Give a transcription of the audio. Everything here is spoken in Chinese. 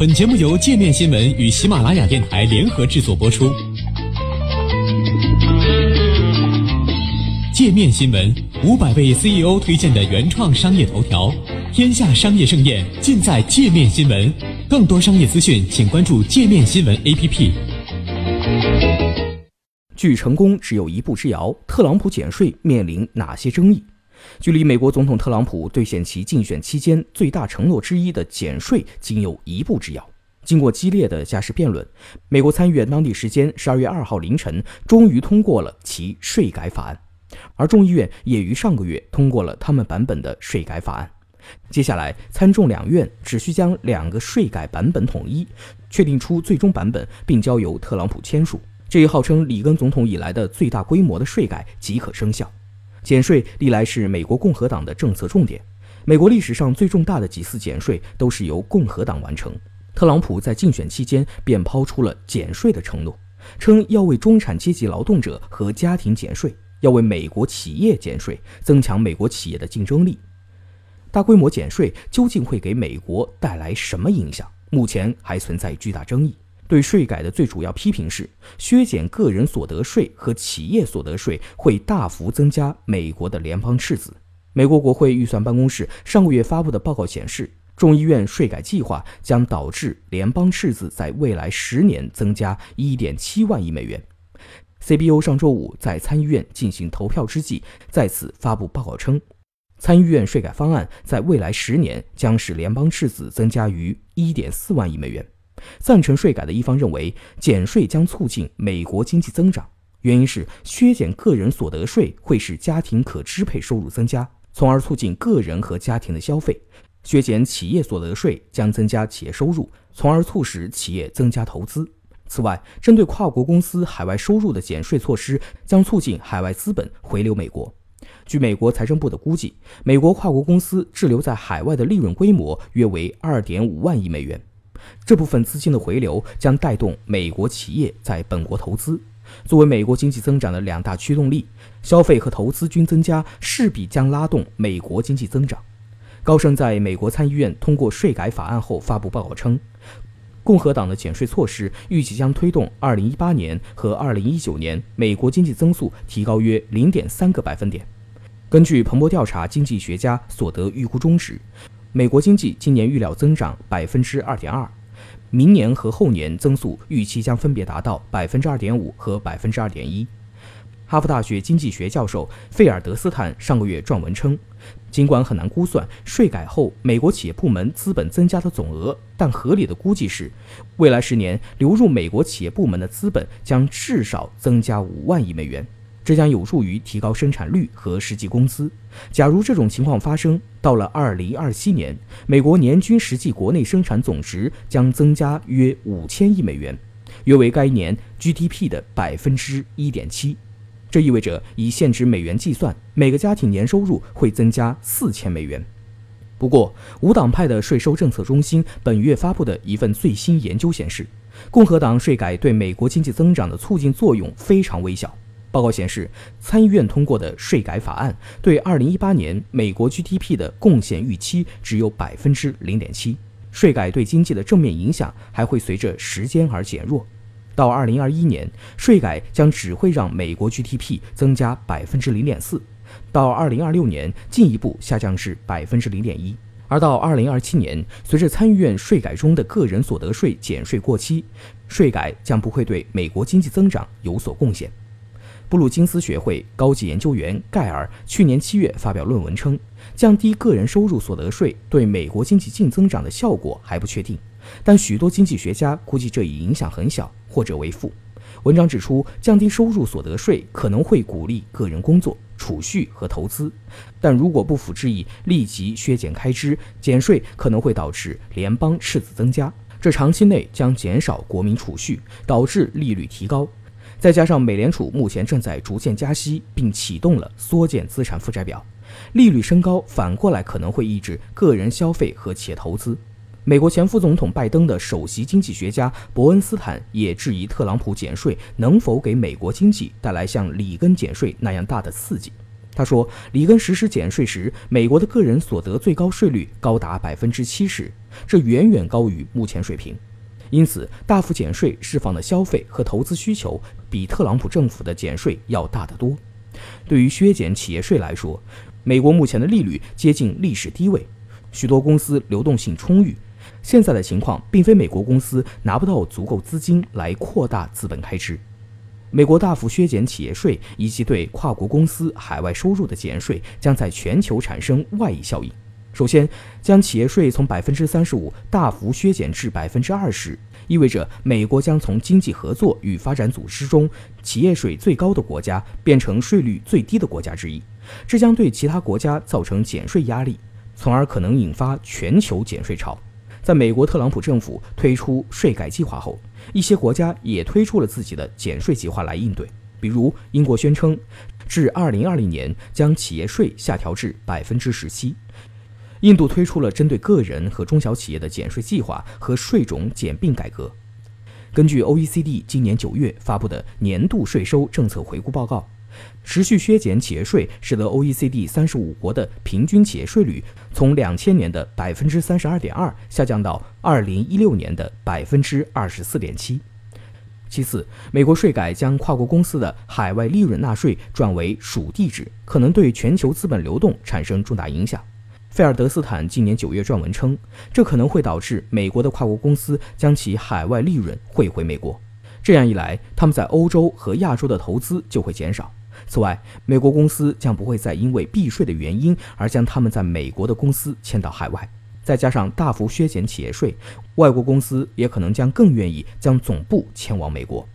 本节目由界面新闻与喜马拉雅电台联合制作播出。界面新闻五百位 CEO 推荐的原创商业头条，天下商业盛宴尽在界面新闻。更多商业资讯，请关注界面新闻 APP。距成功只有一步之遥，特朗普减税面临哪些争议？距离美国总统特朗普兑现其竞选期间最大承诺之一的减税仅有一步之遥。经过激烈的家事辩论，美国参议院当地时间十二月二号凌晨终于通过了其税改法案，而众议院也于上个月通过了他们版本的税改法案。接下来，参众两院只需将两个税改版本统一，确定出最终版本，并交由特朗普签署，这一号称里根总统以来的最大规模的税改即可生效。减税历来是美国共和党的政策重点。美国历史上最重大的几次减税都是由共和党完成。特朗普在竞选期间便抛出了减税的承诺，称要为中产阶级劳动者和家庭减税，要为美国企业减税，增强美国企业的竞争力。大规模减税究竟会给美国带来什么影响？目前还存在巨大争议。对税改的最主要批评是，削减个人所得税和企业所得税会大幅增加美国的联邦赤字。美国国会预算办公室上个月发布的报告显示，众议院税改计划将导致联邦赤字在未来十年增加1.7万亿美元。CBO 上周五在参议院进行投票之际，再次发布报告称，参议院税改方案在未来十年将使联邦赤字增加逾1.4万亿美元。赞成税改的一方认为，减税将促进美国经济增长，原因是削减个人所得税会使家庭可支配收入增加，从而促进个人和家庭的消费；削减企业所得税将增加企业收入，从而促使企业增加投资。此外，针对跨国公司海外收入的减税措施将促进海外资本回流美国。据美国财政部的估计，美国跨国公司滞留在海外的利润规模约为二点五万亿美元。这部分资金的回流将带动美国企业在本国投资。作为美国经济增长的两大驱动力，消费和投资均增加，势必将拉动美国经济增长。高盛在美国参议院通过税改法案后发布报告称，共和党的减税措施预计将推动2018年和2019年美国经济增速提高约0.3个百分点。根据彭博调查经济学家所得预估中值。美国经济今年预料增长百分之二点二，明年和后年增速预期将分别达到百分之二点五和百分之二点一。哈佛大学经济学教授费尔德斯坦上个月撰文称，尽管很难估算税改后美国企业部门资本增加的总额，但合理的估计是，未来十年流入美国企业部门的资本将至少增加五万亿美元。这将有助于提高生产率和实际工资。假如这种情况发生，到了2027年，美国年均实际国内生产总值将增加约五千亿美元，约为该年 GDP 的百分之一点七。这意味着，以现值美元计算，每个家庭年收入会增加四千美元。不过，无党派的税收政策中心本月发布的一份最新研究显示，共和党税改对美国经济增长的促进作用非常微小。报告显示，参议院通过的税改法案对2018年美国 GDP 的贡献预期只有百分之零点七。税改对经济的正面影响还会随着时间而减弱。到2021年，税改将只会让美国 GDP 增加百分之零点四；到2026年，进一步下降至百分之零点一；而到2027年，随着参议院税改中的个人所得税减税过期，税改将不会对美国经济增长有所贡献。布鲁金斯学会高级研究员盖尔去年七月发表论文称，降低个人收入所得税对美国经济净增长的效果还不确定，但许多经济学家估计这一影响很小或者为负。文章指出，降低收入所得税可能会鼓励个人工作、储蓄和投资，但如果不辅之意立即削减开支，减税可能会导致联邦赤字增加，这长期内将减少国民储蓄，导致利率提高。再加上美联储目前正在逐渐加息，并启动了缩减资产负债表，利率升高反过来可能会抑制个人消费和企业投资。美国前副总统拜登的首席经济学家伯恩斯坦也质疑特朗普减税能否给美国经济带来像里根减税那样大的刺激。他说，里根实施减税时，美国的个人所得最高税率高达百分之七十，这远远高于目前水平。因此，大幅减税释放的消费和投资需求比特朗普政府的减税要大得多。对于削减企业税来说，美国目前的利率接近历史低位，许多公司流动性充裕。现在的情况并非美国公司拿不到足够资金来扩大资本开支。美国大幅削减企业税以及对跨国公司海外收入的减税，将在全球产生外溢效应。首先，将企业税从百分之三十五大幅削减至百分之二十，意味着美国将从经济合作与发展组织中企业税最高的国家变成税率最低的国家之一。这将对其他国家造成减税压力，从而可能引发全球减税潮。在美国特朗普政府推出税改计划后，一些国家也推出了自己的减税计划来应对。比如，英国宣称至2020年将企业税下调至百分之十七。印度推出了针对个人和中小企业的减税计划和税种简并改革。根据 OECD 今年九月发布的年度税收政策回顾报告，持续削减企业税使得 OECD 三十五国的平均企业税率从两千年的百分之三十二点二下降到二零一六年的百分之二十四点七。其次，美国税改将跨国公司的海外利润纳税转为属地制，可能对全球资本流动产生重大影响。费尔德斯坦今年九月撰文称，这可能会导致美国的跨国公司将其海外利润汇回美国。这样一来，他们在欧洲和亚洲的投资就会减少。此外，美国公司将不会再因为避税的原因而将他们在美国的公司迁到海外。再加上大幅削减企业税，外国公司也可能将更愿意将总部迁往美国。